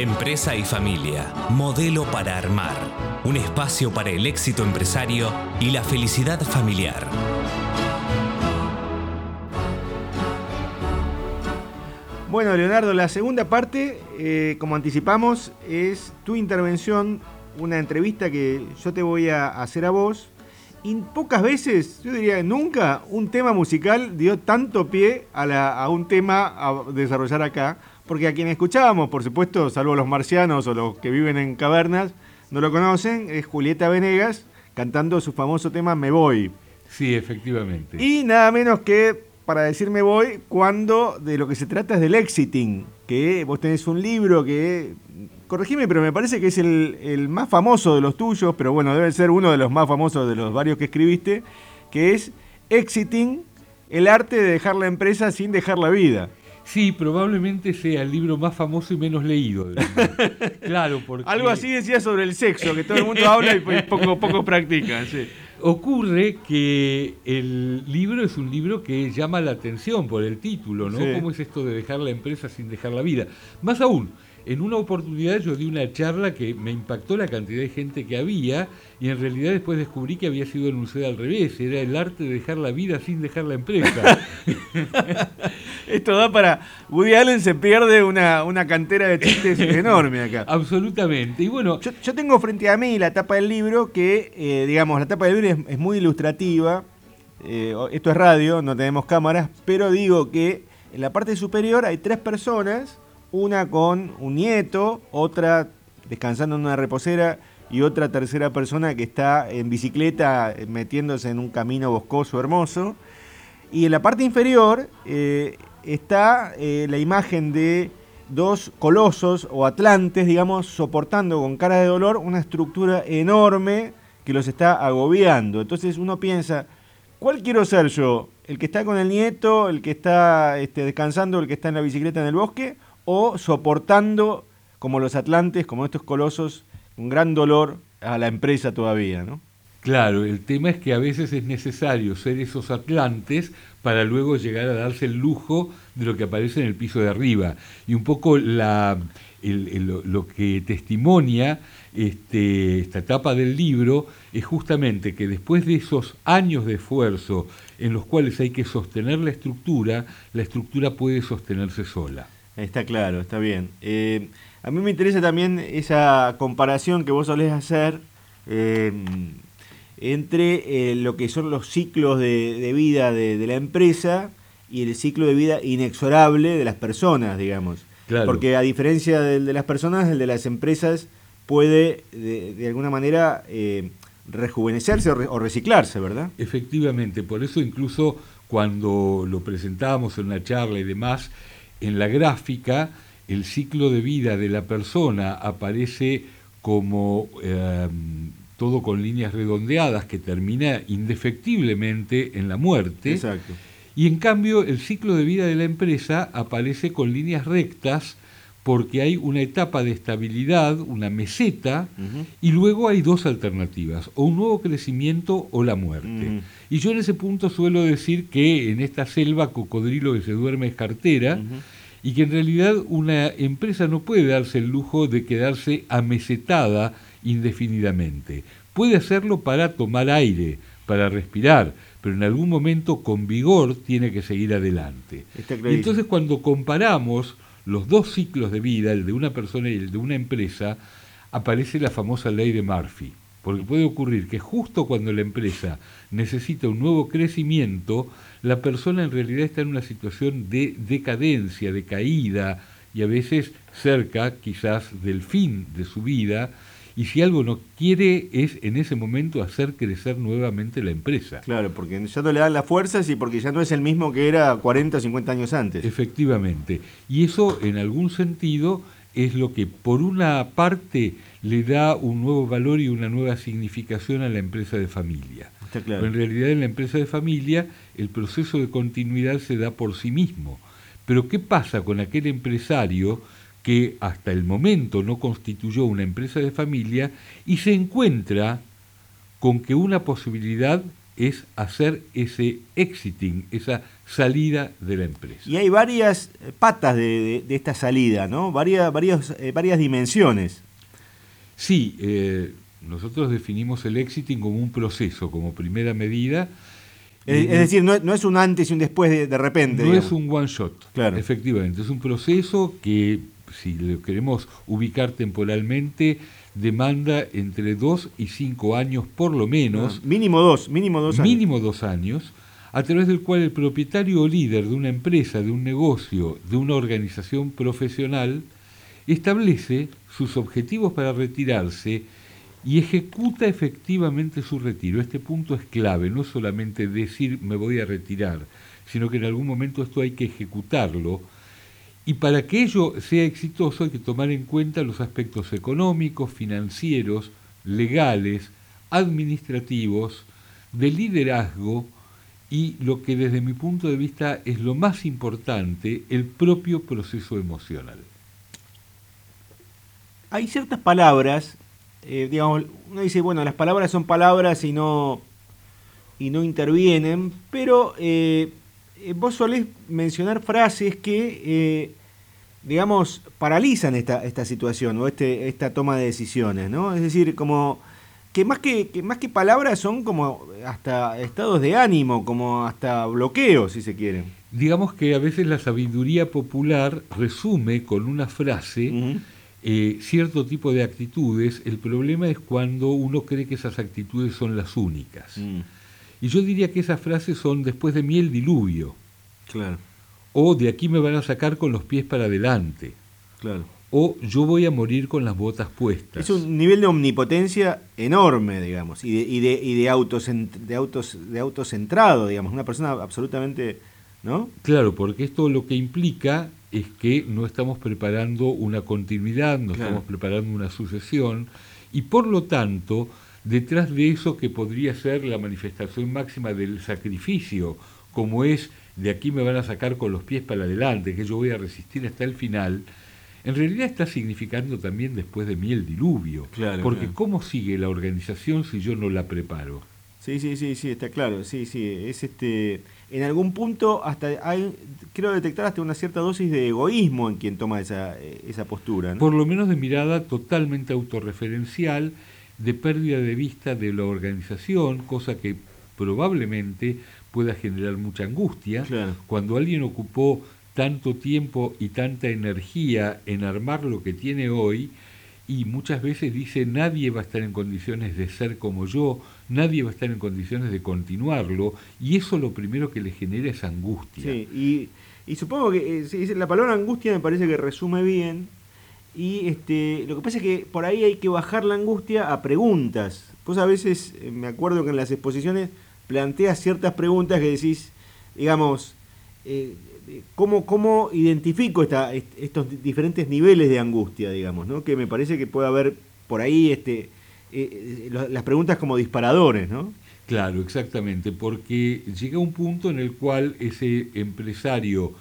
Empresa y familia, modelo para armar. Un espacio para el éxito empresario y la felicidad familiar. Bueno, Leonardo, la segunda parte, eh, como anticipamos, es tu intervención, una entrevista que yo te voy a hacer a vos. Y pocas veces, yo diría nunca, un tema musical dio tanto pie a, a un tema a desarrollar acá. Porque a quienes escuchábamos, por supuesto, salvo los marcianos o los que viven en cavernas, no lo conocen, es Julieta Venegas cantando su famoso tema Me Voy. Sí, efectivamente. Y nada menos que para decir Me Voy, cuando de lo que se trata es del exiting, que vos tenés un libro que, corregime, pero me parece que es el, el más famoso de los tuyos, pero bueno, debe ser uno de los más famosos de los varios que escribiste, que es Exiting, el arte de dejar la empresa sin dejar la vida. Sí, probablemente sea el libro más famoso y menos leído. claro, porque... Algo así decía sobre el sexo, que todo el mundo habla y poco, poco practica. Ocurre que el libro es un libro que llama la atención por el título, ¿no? ¿Cómo es esto de dejar la empresa sin dejar la vida? Más aún, en una oportunidad yo di una charla que me impactó la cantidad de gente que había y en realidad después descubrí que había sido anunciada al revés, era el arte de dejar la vida sin dejar la empresa. Esto da para... Woody Allen se pierde una, cantera de chistes enorme acá. Absolutamente. Y bueno... Yo, tengo frente a mí la tapa del libro que, eh, digamos, la tapa del libro es, muy ilustrativa. Eh, esto es radio, no tenemos cámaras, pero digo que en la parte superior hay tres personas una con un nieto, otra descansando en una reposera y otra tercera persona que está en bicicleta eh, metiéndose en un camino boscoso hermoso. Y en la parte inferior eh, está eh, la imagen de dos colosos o atlantes, digamos, soportando con cara de dolor una estructura enorme que los está agobiando. Entonces uno piensa, ¿cuál quiero ser yo? ¿El que está con el nieto, el que está este, descansando, el que está en la bicicleta en el bosque? O soportando, como los atlantes, como estos colosos, un gran dolor a la empresa todavía, ¿no? Claro, el tema es que a veces es necesario ser esos atlantes para luego llegar a darse el lujo de lo que aparece en el piso de arriba. Y un poco la, lo que testimonia este, esta etapa del libro es justamente que después de esos años de esfuerzo en los cuales hay que sostener la estructura, la estructura puede sostenerse sola. Está claro, está bien. Eh, a mí me interesa también esa comparación que vos solés hacer eh, entre eh, lo que son los ciclos de, vida de, la empresa y el ciclo de vida inexorable de las personas, digamos. Porque a diferencia del de las personas, el de las empresas puede de, alguna manera rejuvenecerse o, reciclarse, ¿verdad? Efectivamente, por eso incluso cuando lo presentábamos en una charla y demás, en la gráfica el ciclo de vida de la persona aparece como em, todo con líneas redondeadas que termina indefectiblemente en la muerte. Exacto. Y en cambio el ciclo de vida de la empresa aparece con líneas rectas porque hay una etapa de estabilidad, una meseta, y luego hay dos alternativas, o un nuevo crecimiento o la muerte. Y yo en ese punto suelo decir que en esta selva cocodrilo que se duerme es cartera, y que en realidad una empresa no puede darse el lujo de quedarse amesetada indefinidamente. Puede hacerlo para tomar aire, para respirar, pero en algún momento con vigor tiene que seguir adelante. Y entonces cuando comparamos los dos ciclos de vida, el de una persona y el de una empresa, aparece la famosa ley de Murphy. Porque puede ocurrir que justo cuando la empresa necesita un nuevo crecimiento, la persona en realidad está en una situación de decadencia, de caída, y a veces cerca quizás del fin de su vida, y si algo no quiere es en ese momento hacer crecer nuevamente la empresa. Claro, porque ya no le dan las fuerzas y porque ya no es el mismo que era 40 o 50 años antes. Efectivamente. Y eso en algún sentido es lo que por una parte le da un nuevo valor y una nueva significación a la empresa de familia. Está claro. en realidad en la empresa de familia el proceso de continuidad se da por sí mismo. Pero ¿qué pasa con aquel empresario que hasta el momento no constituyó una empresa de familia y se encuentra con que una posibilidad es hacer ese exiting, esa salida de la empresa. Y hay varias patas de, esta salida, ¿no? Varias, varias, eh, varias dimensiones. Sí, eh, nosotros definimos el exiting como un proceso, como primera medida. Es, decir, no, es un antes y un después de, repente. No es un one shot, claro. efectivamente. Es un proceso que, si lo queremos ubicar temporalmente, demanda entre dos y cinco años por lo menos. Ah, mínimo dos, mínimo dos años. Mínimo dos años, a través del cual el propietario o líder de una empresa, de un negocio, de una organización profesional, establece sus objetivos para retirarse y ejecuta efectivamente su retiro. Este punto es clave, no solamente decir me voy a retirar, sino que en algún momento esto hay que ejecutarlo y para que ello sea exitoso hay que tomar en cuenta los aspectos económicos, financieros, legales, administrativos, de liderazgo y lo que desde mi punto de vista es lo más importante, el propio proceso emocional. Hay ciertas palabras, eh, digamos, uno dice, bueno, las palabras son palabras y no, y no intervienen, pero eh, eh, vos solés mencionar frases que, digamos, paralizan esta, esta situación o este, esta toma de decisiones, ¿no? Es decir, como que más que, más que palabras son como hasta estados de ánimo, como hasta bloqueos, si se quiere. Digamos que a veces la sabiduría popular resume con una frase eh, cierto tipo de actitudes. El problema es cuando uno cree que esas actitudes son las únicas. Mm. Y yo diría que esas frases son después de mí el diluvio. Claro. O de aquí me van a sacar con los pies para adelante. Claro. O yo voy a morir con las botas puestas. Es un nivel de omnipotencia enorme, digamos, y de, y de, y de, autos, de, autos, de autocentrado, digamos, una persona absolutamente, ¿no? Claro, porque esto lo que implica es que no estamos preparando una continuidad, no estamos preparando una sucesión, y por lo tanto detrás de eso que podría ser la manifestación máxima del sacrificio, como es de aquí me van a sacar con los pies para adelante, que yo voy a resistir hasta el final, en realidad está significando también después de mí el diluvio. porque ¿cómo sigue la organización si yo no la preparo? Sí, sí, sí, sí, está claro. Sí, sí, es este en algún punto hasta hay quiero detectar hasta una cierta dosis de egoísmo en quien toma esa, esa postura. Por lo menos de mirada totalmente autorreferencial de pérdida de vista de la organización, cosa que probablemente pueda generar mucha angustia. Cuando alguien ocupó tanto tiempo y tanta energía en armar lo que tiene hoy, y muchas veces dice nadie va a estar en condiciones de ser como yo, nadie va a estar en condiciones de continuarlo, y eso lo primero que le genera es angustia. Sí, y, supongo que eh, la palabra angustia me parece que resume bien y este, lo que pasa es que por ahí hay que bajar la angustia a preguntas. Pues a veces eh, me acuerdo que en las exposiciones planteas ciertas preguntas que decís, digamos, eh, ¿cómo, ¿cómo, identifico estos diferentes niveles de angustia, digamos, ¿no? Que me parece que puede haber por ahí este, eh, las preguntas como disparadores, ¿no? Claro, exactamente, porque llega un punto en el cual ese empresario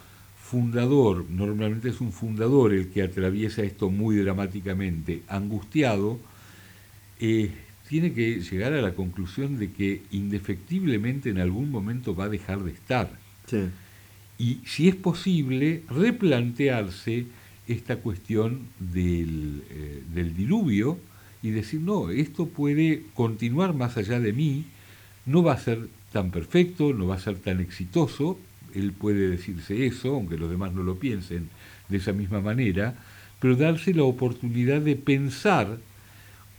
fundador, normalmente es un fundador el que atraviesa esto muy dramáticamente, angustiado, eh, tiene que llegar a la conclusión de que indefectiblemente en algún momento va a dejar de estar. Y si es posible, replantearse esta cuestión del, eh, del diluvio y decir, no, esto puede continuar más allá de mí, no va a ser tan perfecto, no va a ser tan exitoso, él puede decirse eso, aunque los demás no lo piensen de esa misma manera, pero darse la oportunidad de pensar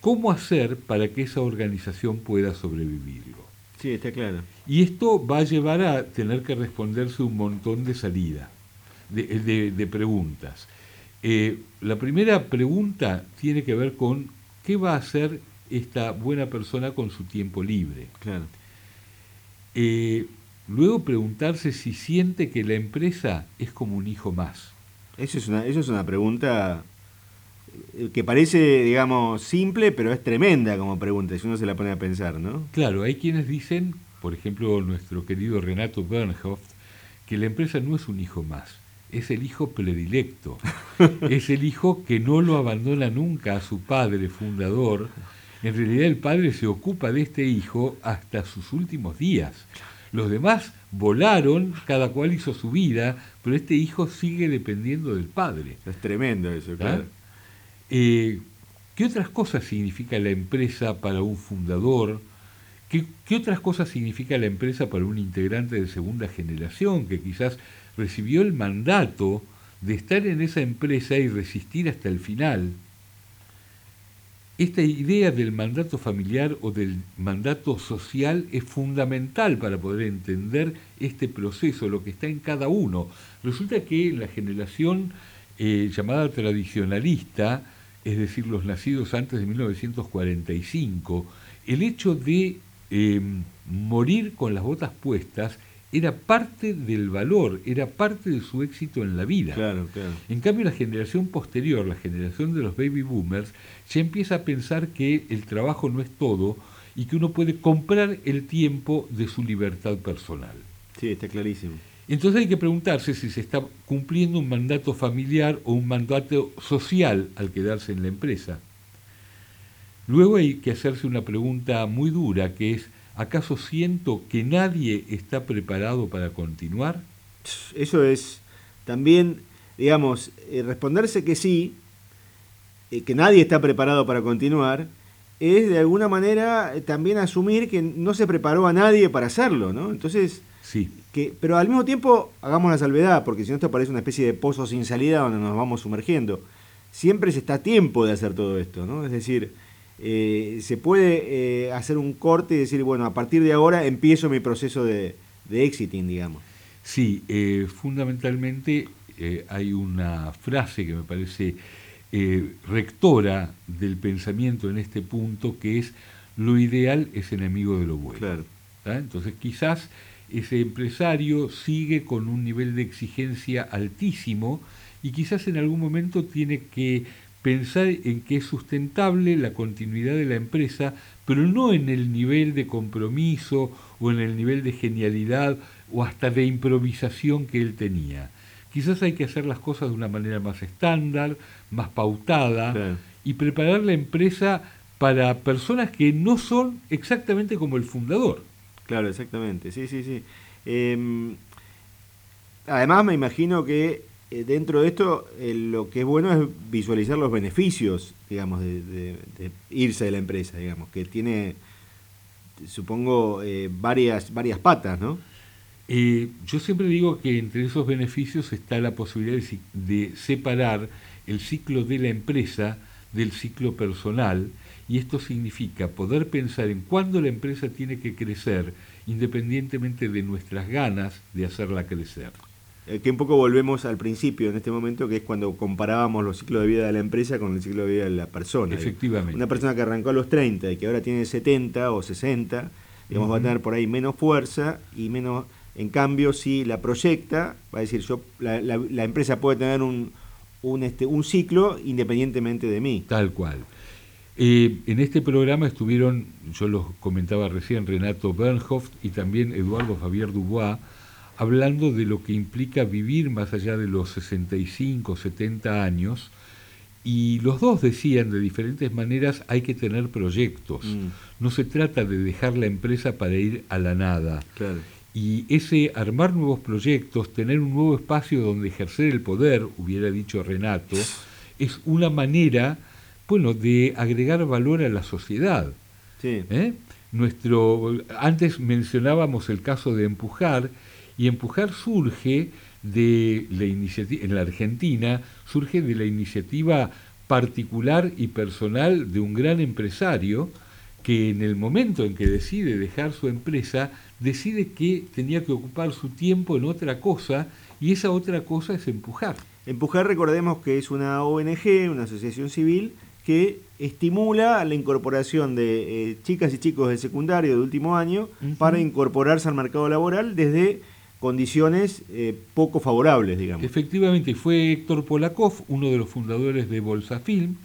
cómo hacer para que esa organización pueda sobrevivirlo. Sí, está claro. Y esto va a llevar a tener que responderse un montón de salida, de, preguntas. Eh, la primera pregunta tiene que ver con qué va a hacer esta buena persona con su tiempo libre. Claro. Eh, Luego preguntarse si siente que la empresa es como un hijo más. Eso es una, eso es una pregunta eh, que parece, digamos, simple, pero es tremenda como pregunta, si uno se la pone a pensar, ¿no? Claro, hay quienes dicen, por ejemplo, nuestro querido Renato Bernhoft, que la empresa no es un hijo más, es el hijo predilecto, es el hijo que no lo abandona nunca a su padre fundador En realidad el padre se ocupa de este hijo hasta sus últimos días. Los demás volaron, cada cual hizo su vida, pero este hijo sigue dependiendo del padre. Es tremendo eso, claro. Eh, ¿Qué otras cosas significa la empresa para un fundador? ¿Qué, ¿Qué, otras cosas significa la empresa para un integrante de segunda generación que quizás recibió el mandato de estar en esa empresa y resistir hasta el final? Esta idea del mandato familiar o del mandato social es fundamental para poder entender este proceso, lo que está en cada uno. Resulta que la generación eh, llamada tradicionalista, es decir, los nacidos antes de 1945, el hecho de em, morir con las botas puestas era parte del valor, era parte de su éxito en la vida. Claro, claro. En cambio, la generación posterior, la generación de los baby boomers, ya empieza a pensar que el trabajo no es todo y que uno puede comprar el tiempo de su libertad personal. Sí, está clarísimo. Entonces hay que preguntarse si se está cumpliendo un mandato familiar o un mandato social al quedarse en la empresa. Luego hay que hacerse una pregunta muy dura, que es, ¿acaso siento que nadie está preparado para continuar? Eso es también, digamos, eh, responderse que sí, eh, que nadie está preparado para continuar, es de alguna manera también asumir que no se preparó a nadie para hacerlo, ¿no? Entonces, sí. que, pero al mismo tiempo hagamos la salvedad, porque si no esto parece una especie de pozo sin salida donde nos vamos sumergiendo. Siempre se está a tiempo de hacer todo esto, ¿no? Es decir, eh, se puede eh, hacer un corte y decir, bueno, a partir de ahora empiezo mi proceso de, de exiting, digamos. Sí, eh, fundamentalmente hay una frase que me parece rectora del pensamiento en este punto, que es lo ideal es enemigo de lo bueno. Claro. Entonces quizás ese empresario sigue con un nivel de exigencia altísimo y quizás en algún momento tiene que pensar en que es sustentable la continuidad de la empresa, pero no en el nivel de compromiso o en el nivel de genialidad o hasta de improvisación que él tenía. Quizás hay que hacer las cosas de una manera más estándar, más pautada, y preparar la empresa para personas que no son exactamente como el fundador. Claro, exactamente. Sí, sí, sí. Em, además, me imagino que eh, dentro de esto eh, lo que es bueno es visualizar los beneficios, digamos, de, irse de la empresa, digamos, que tiene, supongo, eh, varias, varias patas, ¿no? Yo siempre digo que entre esos beneficios está la posibilidad de, si- de separar el ciclo de la empresa del ciclo personal y esto significa poder pensar en cuándo la empresa tiene que crecer independientemente de nuestras ganas de hacerla crecer. Eh, que un poco volvemos al principio en este momento, que es cuando comparábamos los ciclos de vida de la empresa con el ciclo de vida de la persona. Efectivamente. Una persona que arrancó a los 30 y que ahora tiene 70 o 60, digamos, va a tener por ahí menos fuerza y menos... En cambio, si la proyecta, va a decir, yo la, la- la empresa puede tener un, un, este, un ciclo independientemente de mí. Tal cual. Eh, en este programa estuvieron, yo los comentaba recién, Renato Bernhoft y también Eduardo Javier Dubois, hablando de lo que implica vivir más allá de los 65, 70 años, y los dos decían de diferentes maneras hay que tener proyectos. Mm. No se trata de dejar la empresa para ir a la nada. Claro. Y ese armar nuevos proyectos, tener un nuevo espacio donde ejercer el poder, hubiera dicho Renato, es una manera, bueno, de agregar valor a la sociedad. Sí. ¿eh? Nuestro, antes mencionábamos el caso de Empujar, y Empujar surge de la iniciativa, en la Argentina, surge de la iniciativa particular y personal de un gran empresario que en el momento en que decide dejar su empresa, decide que tenía que ocupar su tiempo en otra cosa, y esa otra cosa es empujar. Empujar, recordemos que es una ONG, una asociación civil, que estimula la incorporación de eh, chicas y chicos de secundario de último año para incorporarse al mercado laboral desde condiciones eh, poco favorables, digamos. Efectivamente, fue Héctor Polakov, uno de los fundadores de Bolsa Film,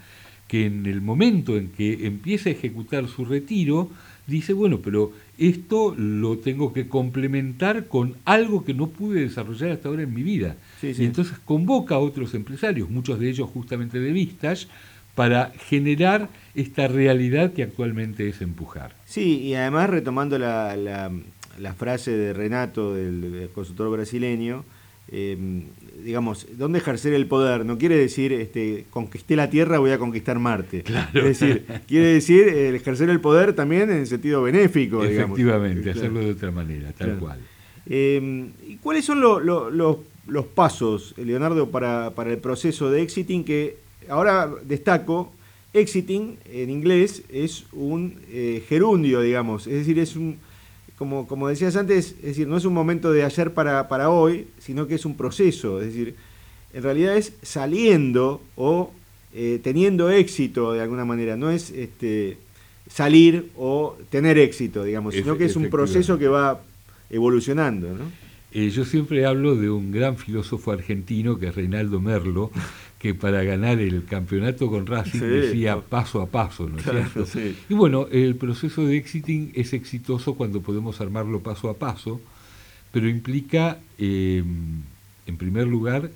que en el momento en que empieza a ejecutar su retiro, dice, bueno, pero esto lo tengo que complementar con algo que no pude desarrollar hasta ahora en mi vida. Sí, sí. Y entonces convoca a otros empresarios, muchos de ellos justamente de Vistage, para generar esta realidad que actualmente es empujar. Sí, y además retomando la, la, frase de Renato, del, consultor brasileño, em, digamos, ¿dónde ejercer el poder? No quiere decir, este, conquisté la Tierra, voy a conquistar Marte. Claro. Es decir, quiere decir el ejercer el poder también en sentido benéfico. Efectivamente, hacerlo de otra manera, tal cual. Em, ¿Y cuáles son los, pasos, Leonardo, para, para el proceso de exiting que ahora destaco exiting en inglés es un eh, gerundio, digamos, es decir, es un, como, como decías antes, es decir, no es un momento de ayer para, para hoy, sino que es un proceso, es decir, en realidad es saliendo o eh, teniendo éxito de alguna manera, no es este, salir o tener éxito, digamos, sino que es un proceso que va evolucionando, ¿no? Eh, yo siempre hablo de un gran filósofo argentino que es Reinaldo Merlo, que para ganar el campeonato con Racing decía paso a paso, ¿no es cierto? Y bueno, el proceso de exiting es exitoso cuando podemos armarlo paso a paso, pero implica, em, en primer lugar,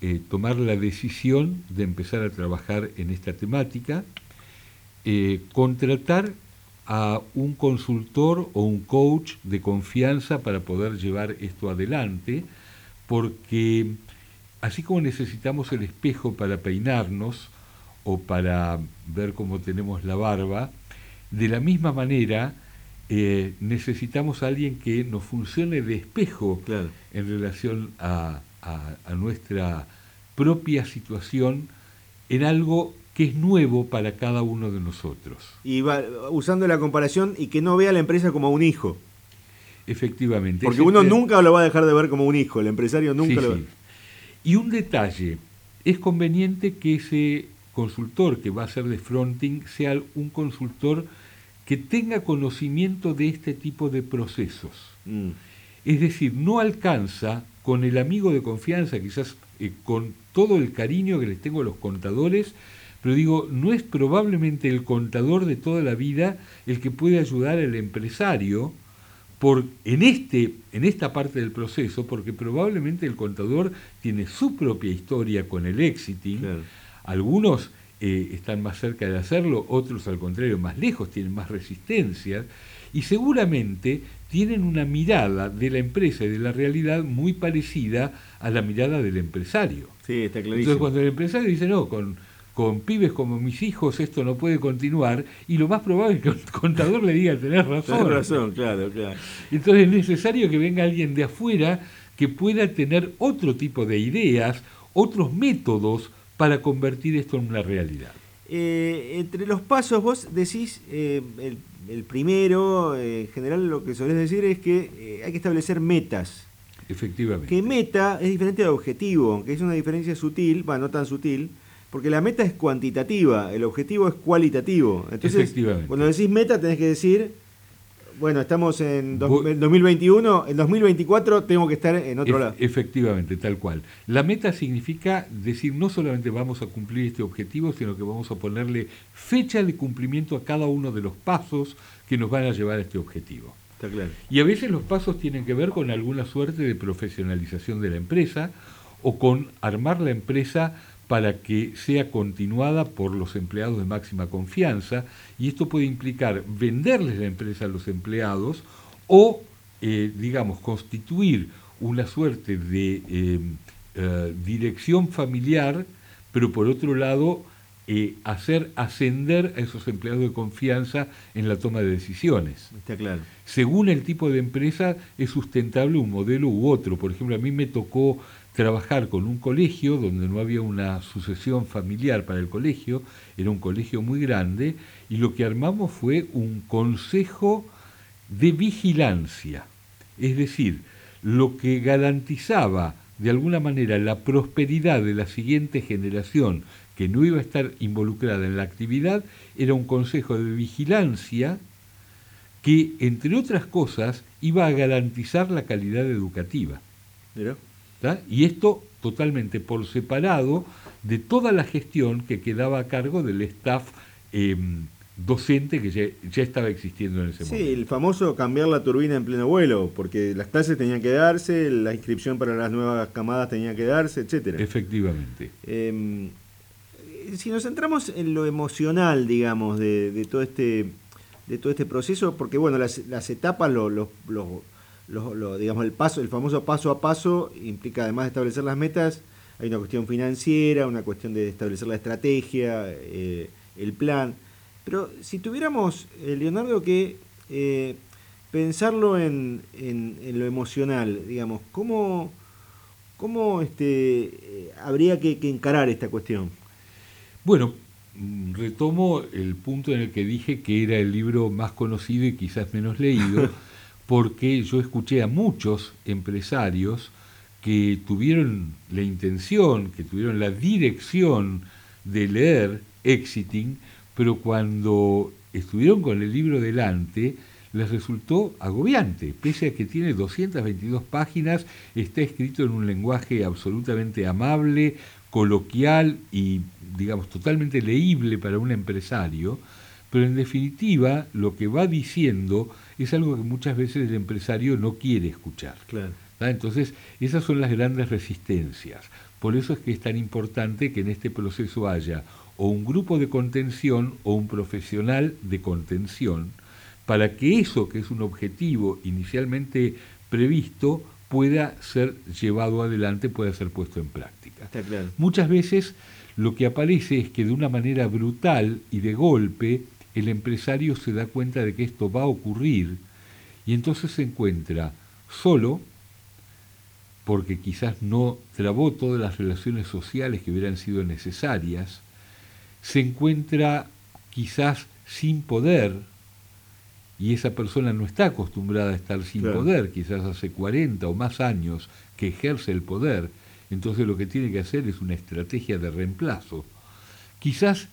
eh, tomar la decisión de empezar a trabajar en esta temática, eh, contratar a un consultor o un coach de confianza para poder llevar esto adelante, porque así como necesitamos el espejo para peinarnos o para ver cómo tenemos la barba, de la misma manera eh, necesitamos a alguien que nos funcione de espejo en relación a, nuestra propia situación en algo que es nuevo para cada uno de nosotros. Y va, usando la comparación y que no vea a la empresa como un hijo. Efectivamente. Porque uno nunca lo va a dejar de ver como un hijo, el empresario nunca lo y un detalle, es conveniente que ese consultor que va a ser de fronting sea un consultor que tenga conocimiento de este tipo de procesos. Mm. Es decir, no alcanza con el amigo de confianza, quizás eh, con todo el cariño que les tengo a los contadores, pero digo, no es probablemente el contador de toda la vida el que puede ayudar al empresario por, en, este, en esta parte del proceso, porque probablemente el contador tiene su propia historia con el exiting. Algunos eh, están más cerca de hacerlo, otros al contrario más lejos, tienen más resistencia y seguramente tienen una mirada de la empresa y de la realidad muy parecida a la mirada del empresario. Sí, está clarísimo. Entonces cuando el empresario dice, no, con con pibes como mis hijos esto no puede continuar y lo más probable es que el contador le diga tener razón. Tenés razón, claro, claro. Entonces es necesario que venga alguien de afuera que pueda tener otro tipo de ideas, otros métodos para convertir esto en una realidad. Eh, entre los pasos vos decís, eh, el, primero, eh, en general lo que solés decir es que hay que establecer metas. Efectivamente. Que meta es diferente de objetivo, aunque es una diferencia sutil, bueno, no tan sutil, porque la meta es cuantitativa, el objetivo es cualitativo. Entonces, cuando decís meta tenés que decir, bueno, estamos en 2021, en 2024 tengo que estar en otro lado. Efectivamente, tal cual. La meta significa decir no solamente vamos a cumplir este objetivo, sino que vamos a ponerle fecha de cumplimiento a cada uno de los pasos que nos van a llevar a este objetivo. Está claro. Y a veces los pasos tienen que ver con alguna suerte de profesionalización de la empresa o con armar la empresa para que sea continuada por los empleados de máxima confianza y esto puede implicar venderles la empresa a los empleados o, eh, digamos, constituir una suerte de em, eh, dirección familiar, pero por otro lado, eh, hacer ascender a esos empleados de confianza en la toma de decisiones. Está claro. Según el tipo de empresa, es sustentable un modelo u otro. Por ejemplo, a mí me tocó trabajar con un colegio donde no había una sucesión familiar para el colegio, era un colegio muy grande, y lo que armamos fue un consejo de vigilancia, es decir, lo que garantizaba de alguna manera la prosperidad de la siguiente generación que no iba a estar involucrada en la actividad, era un consejo de vigilancia que, entre otras cosas, iba a garantizar la calidad educativa. Y esto totalmente por separado de toda la gestión que quedaba a cargo del staff em, docente que ya, estaba existiendo en ese momento. Sí, el famoso cambiar la turbina en pleno vuelo, porque las clases tenían que darse, la inscripción para las nuevas camadas tenía que darse, etcétera. Efectivamente. Em, si nos centramos en lo emocional, digamos, de, todo este de todo este proceso, porque bueno, las, etapas, lo, digamos, el paso, el famoso paso a paso implica además de establecer las metas, hay una cuestión financiera, una cuestión de establecer la estrategia, eh, el plan. Pero si tuviéramos, eh, Leonardo, que eh, pensarlo en, lo emocional, digamos, ¿cómo, cómo este, habría que, encarar esta cuestión? Bueno, retomo el punto en el que dije que era el libro más conocido y quizás menos leído, porque yo escuché a muchos empresarios que tuvieron la intención, que tuvieron la dirección de leer Exiting, pero cuando estuvieron con el libro delante, les resultó agobiante, pese a que tiene 222 páginas, está escrito en un lenguaje absolutamente amable, coloquial y, digamos, totalmente leíble para un empresario, pero en definitiva lo que va diciendo es algo que muchas veces el empresario no quiere escuchar. Claro. Entonces, esas son las grandes resistencias. Por eso es que es tan importante que en este proceso haya o un grupo de contención o un profesional de contención para que eso que es un objetivo inicialmente previsto pueda ser llevado adelante, pueda ser puesto en práctica. Muchas veces lo que aparece es que de una manera brutal y de golpe el empresario se da cuenta de que esto va a ocurrir y entonces se encuentra solo, porque quizás no trabó todas las relaciones sociales que hubieran sido necesarias, se encuentra quizás sin poder, y esa persona no está acostumbrada a estar sin poder, quizás hace 40 o más años que ejerce el poder, entonces lo que tiene que hacer es una estrategia de reemplazo. Quizás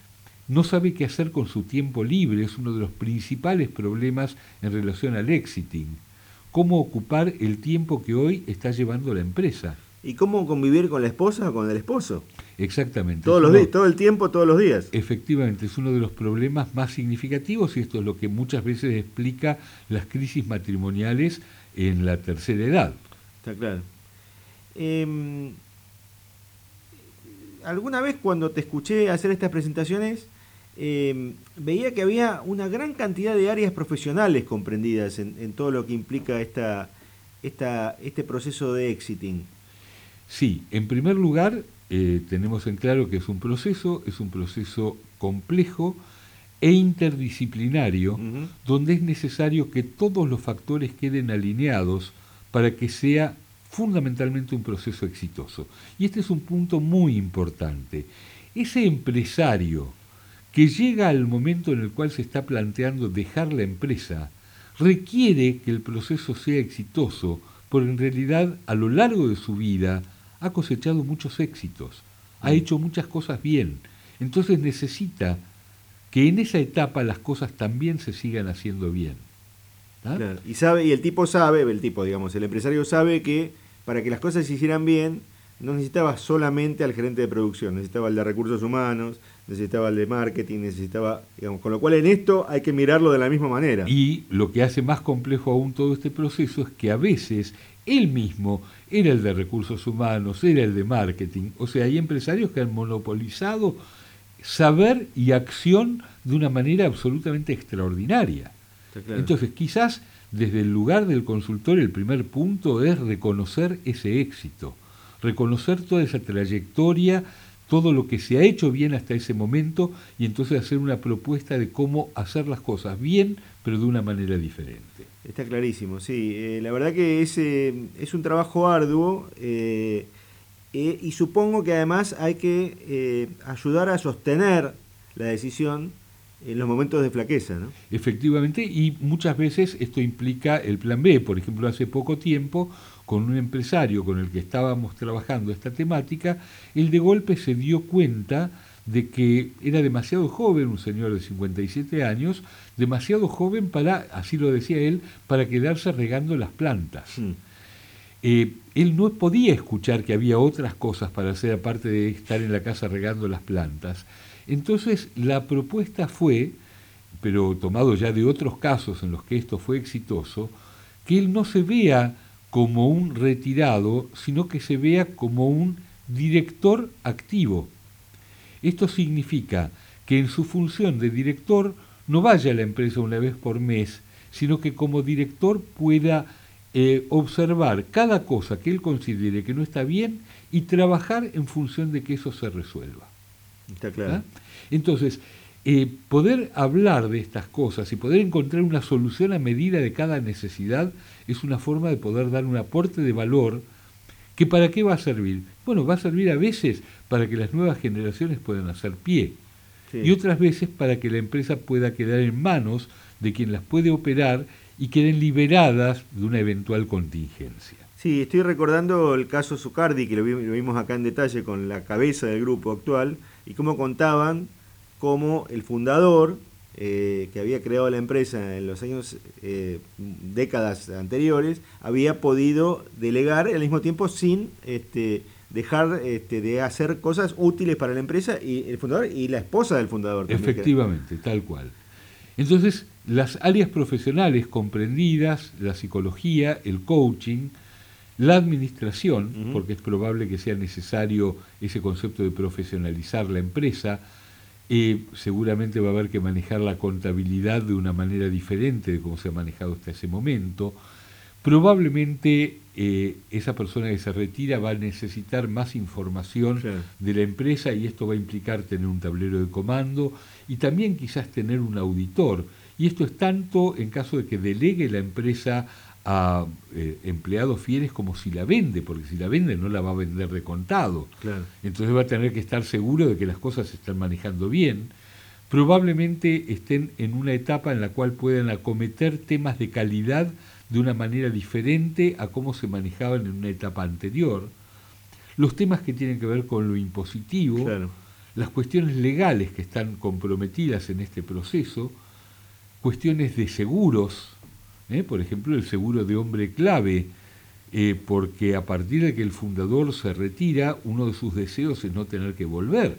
no sabe qué hacer con su tiempo libre, es uno de los principales problemas en relación al exiting cómo ocupar el tiempo que hoy está llevando la empresa. ¿Y cómo convivir con la esposa o con el esposo? Exactamente. Todos los días, todo el tiempo, todos los días. Efectivamente, es uno de los problemas más significativos y esto es lo que muchas veces explica las crisis matrimoniales en la tercera edad. Está claro. Em, ¿Alguna vez cuando te escuché hacer estas presentaciones Em, veía que había una gran cantidad de áreas profesionales comprendidas en, todo lo que implica esta, esta, este proceso de exiting. Sí, en primer lugar, eh, tenemos en claro que es un proceso, es un proceso complejo e interdisciplinario, donde es necesario que todos los factores queden alineados para que sea fundamentalmente un proceso exitoso. Y este es un punto muy importante. Ese empresario que llega al momento en el cual se está planteando dejar la empresa, requiere que el proceso sea exitoso, porque en realidad a lo largo de su vida ha cosechado muchos éxitos, ha mm. hecho muchas cosas bien, entonces necesita que en esa etapa las cosas también se sigan haciendo bien. Y sabe, y el tipo sabe, el tipo, digamos, el empresario sabe que para que las cosas se hicieran bien, no necesitaba solamente al gerente de producción, necesitaba el de recursos humanos, necesitaba el de marketing, necesitaba, digamos, con lo cual en esto hay que mirarlo de la misma manera. Y lo que hace más complejo aún todo este proceso es que a veces él mismo era el de recursos humanos, era el de marketing, o sea, hay empresarios que han monopolizado saber y acción de una manera absolutamente extraordinaria. Entonces, quizás desde el lugar del consultor el primer punto es reconocer ese éxito, reconocer toda esa trayectoria todo lo que se ha hecho bien hasta ese momento y entonces hacer una propuesta de cómo hacer las cosas bien, pero de una manera diferente. Está clarísimo, sí. Eh, la verdad que es, eh, es un trabajo arduo eh, y supongo que además hay que ayudar a sostener la decisión en los momentos de flaqueza, ¿no? Efectivamente, y muchas veces esto implica el plan B. Por ejemplo, hace poco tiempo con un empresario con el que estábamos trabajando esta temática, él de golpe se dio cuenta de que era demasiado joven, un señor de 57 años, demasiado joven para, así lo decía él, para quedarse regando las plantas. Hmm. Eh, él no podía escuchar que había otras cosas para hacer aparte de estar en la casa regando las plantas. Entonces la propuesta fue, pero tomado ya de otros casos en los que esto fue exitoso, que él no se vea como un retirado, sino que se vea como un director activo. Esto significa que en su función de director no vaya a la empresa una vez por mes, sino que como director pueda eh, observar cada cosa que él considere que no está bien y trabajar en función de que eso se resuelva. Está claro. ¿Ah? Entonces, eh, poder hablar de estas cosas y poder encontrar una solución a medida de cada necesidad es una forma de poder dar un aporte de valor que para qué va a servir. Bueno, va a servir a veces para que las nuevas generaciones puedan hacer pie y otras veces para que la empresa pueda quedar en manos de quien las puede operar y queden liberadas de una eventual contingencia. Sí, estoy recordando el caso Zucardi, que lo, vimos acá en detalle con la cabeza del grupo actual, y cómo contaban cómo el fundador, eh, que había creado la empresa en los años, eh, décadas anteriores, había podido delegar al mismo tiempo sin este, dejar este, de hacer cosas útiles para la empresa y el fundador y la esposa del fundador. Efectivamente, tal cual. Entonces, las áreas profesionales comprendidas, la psicología, el coaching, la administración, porque es probable que sea necesario ese concepto de profesionalizar la empresa, eh, seguramente va a haber que manejar la contabilidad de una manera diferente de cómo se ha manejado hasta ese momento. Probablemente eh, esa persona que se retira va a necesitar más información de la empresa y esto va a implicar tener un tablero de comando y también quizás tener un auditor. Y esto es tanto en caso de que delegue la empresa a eh, empleados fieles como si la vende, porque si la vende no la va a vender de contado. Entonces va a tener que estar seguro de que las cosas se están manejando bien. Probablemente estén en una etapa en la cual puedan acometer temas de calidad de una manera diferente a cómo se manejaban en una etapa anterior. Los temas que tienen que ver con lo impositivo, las cuestiones legales que están comprometidas en este proceso, cuestiones de seguros, ¿eh? por ejemplo, el seguro de hombre clave, eh, porque a partir de que el fundador se retira, uno de sus deseos es no tener que volver.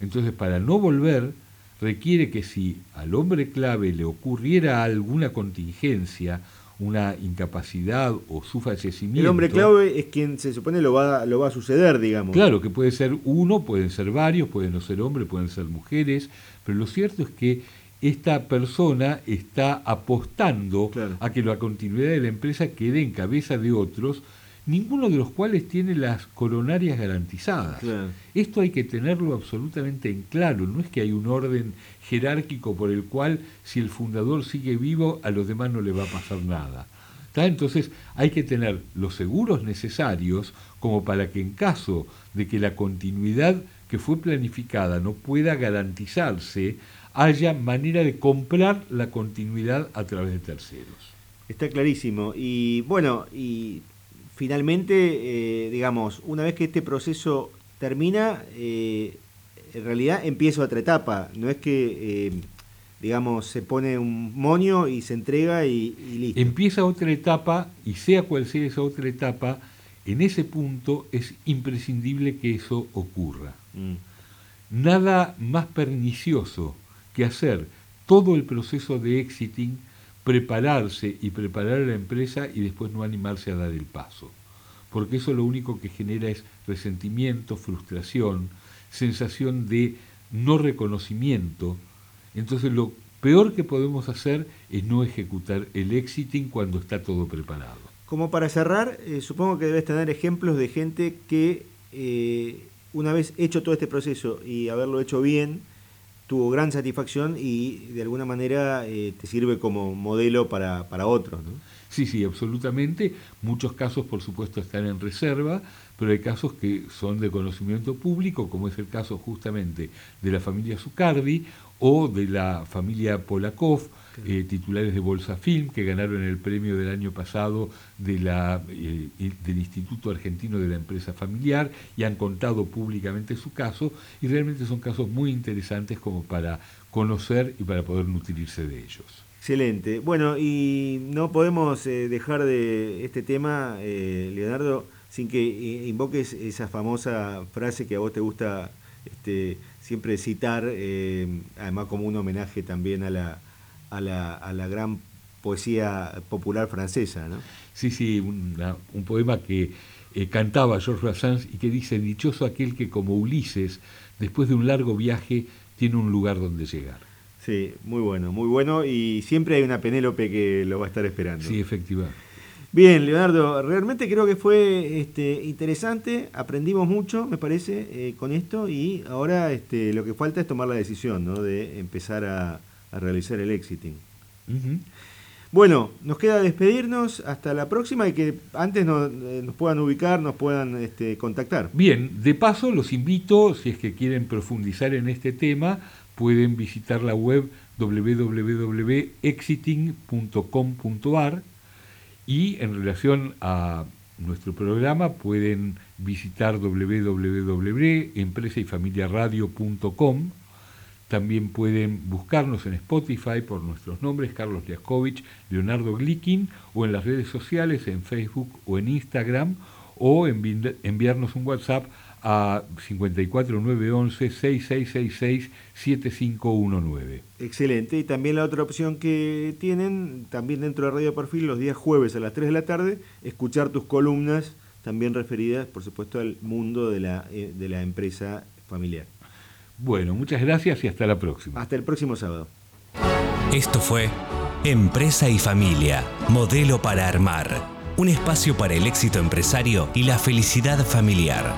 Entonces, para no volver, requiere que si al hombre clave le ocurriera alguna contingencia, una incapacidad o su fallecimiento. El hombre clave es quien se supone lo va, lo va a suceder, digamos. Claro, que puede ser uno, pueden ser varios, pueden no ser hombres, pueden ser mujeres, pero lo cierto es que esta persona está apostando a que la continuidad de la empresa quede en cabeza de otros, ninguno de los cuales tiene las coronarias garantizadas. Esto hay que tenerlo absolutamente en claro, no es que hay un orden jerárquico por el cual si el fundador sigue vivo a los demás no le va a pasar nada. Entonces hay que tener los seguros necesarios como para que en caso de que la continuidad que fue planificada no pueda garantizarse, haya manera de comprar la continuidad a través de terceros. Está clarísimo. Y bueno, y finalmente, eh, digamos, una vez que este proceso termina, eh, en realidad empieza otra etapa. No es que, eh, digamos, se pone un moño y se entrega y, listo. Empieza otra etapa y sea cual sea esa otra etapa, en ese punto es imprescindible que eso ocurra. Mm. Nada más pernicioso que hacer todo el proceso de exiting, prepararse y preparar a la empresa y después no animarse a dar el paso. Porque eso lo único que genera es resentimiento, frustración, sensación de no reconocimiento. Entonces lo peor que podemos hacer es no ejecutar el exiting cuando está todo preparado. Como para cerrar, eh, supongo que debes tener ejemplos de gente que eh, una vez hecho todo este proceso y haberlo hecho bien, tuvo gran satisfacción y de alguna manera eh, te sirve como modelo para, para otros. ¿no? Sí, sí, absolutamente. Muchos casos, por supuesto, están en reserva, pero hay casos que son de conocimiento público, como es el caso justamente de la familia Zucardi o de la familia Polakov, eh, titulares de Bolsa Film, que ganaron el premio del año pasado eh, del Instituto Argentino de la Empresa Familiar y han contado públicamente su caso y realmente son casos muy interesantes como para conocer y para poder nutrirse de ellos. Excelente. Bueno, y no podemos eh, dejar de este tema, Leonardo, sin que invoques esa famosa frase que a vos te gusta este, siempre citar, además como un homenaje también a la, a la, a la gran poesía popular francesa. ¿no? Sí, sí, un poema que eh, cantaba Georges Brassens y que dice, dichoso aquel que como Ulises después de un largo viaje, tiene un lugar donde llegar. Sí, muy bueno, muy bueno y siempre hay una Penélope que lo va a estar esperando. Sí, efectivamente. Bien, Leonardo, realmente creo que fue este, interesante, aprendimos mucho, me parece, eh, con esto y ahora este, lo que falta es tomar la decisión ¿no? de empezar a, realizar el exiting. Bueno, nos queda despedirnos hasta la próxima y que antes eh, nos, puedan ubicar, nos puedan este, contactar. Bien, de paso los invito, si es que quieren profundizar en este tema, pueden visitar la web www.exiting.com.ar y en relación a nuestro programa pueden visitar www.empresayfamiliaradio.com. También pueden buscarnos en Spotify por nuestros nombres, Carlos Liaskovich, Leonardo Glikin, o en las redes sociales, en Facebook o en Instagram, o enviarnos un WhatsApp a 54911 6666 7519. Excelente. Y también la otra opción que tienen, también dentro de Radio Perfil, los días jueves a las 3 de la tarde, escuchar tus columnas, también referidas, por supuesto, al mundo de la, eh, de la empresa familiar. Bueno, muchas gracias y hasta la próxima. Hasta el próximo sábado. Esto fue Empresa y Familia, modelo para armar. Un espacio para el éxito empresario y la felicidad familiar.